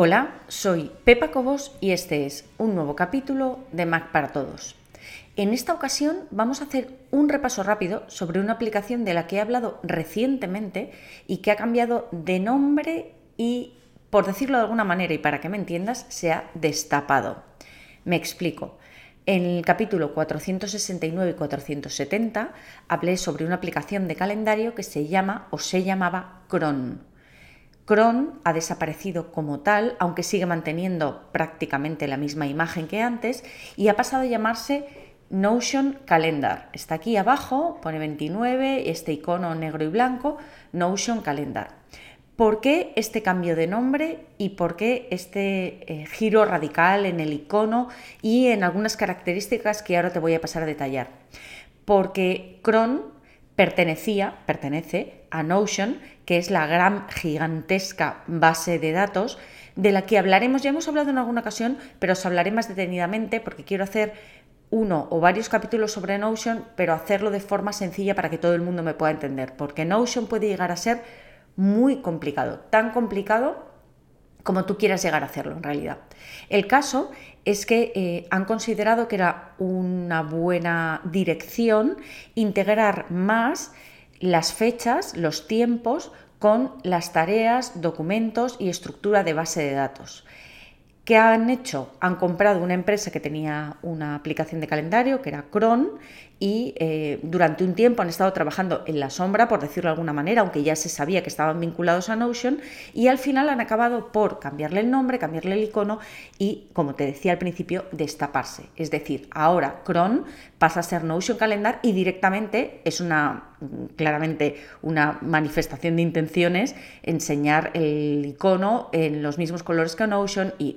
Hola, soy Pepa Cobos y este es un nuevo capítulo de Mac para Todos. En esta ocasión vamos a hacer un repaso rápido sobre una aplicación de la que he hablado recientemente y que ha cambiado de nombre y, por decirlo de alguna manera y para que me entiendas, se ha destapado. Me explico. En el capítulo 469 y 470 hablé sobre una aplicación de calendario que se llama o se llamaba Cron. Cron ha desaparecido como tal, aunque sigue manteniendo prácticamente la misma imagen que antes, y ha pasado a llamarse Notion Calendar. Está aquí abajo, pone 29, este icono negro y blanco, Notion Calendar. ¿Por qué este cambio de nombre y por qué este eh, giro radical en el icono y en algunas características que ahora te voy a pasar a detallar? Porque Cron pertenecía, pertenece a Notion, que es la gran, gigantesca base de datos de la que hablaremos, ya hemos hablado en alguna ocasión, pero os hablaré más detenidamente porque quiero hacer uno o varios capítulos sobre Notion, pero hacerlo de forma sencilla para que todo el mundo me pueda entender, porque Notion puede llegar a ser muy complicado, tan complicado como tú quieras llegar a hacerlo en realidad. El caso es que eh, han considerado que era una buena dirección integrar más las fechas, los tiempos con las tareas, documentos y estructura de base de datos. ¿Qué han hecho? Han comprado una empresa que tenía una aplicación de calendario, que era Cron, y eh, durante un tiempo han estado trabajando en la sombra, por decirlo de alguna manera, aunque ya se sabía que estaban vinculados a Notion, y al final han acabado por cambiarle el nombre, cambiarle el icono y, como te decía al principio, destaparse. Es decir, ahora Cron pasa a ser Notion Calendar y directamente es una claramente una manifestación de intenciones enseñar el icono en los mismos colores que Notion y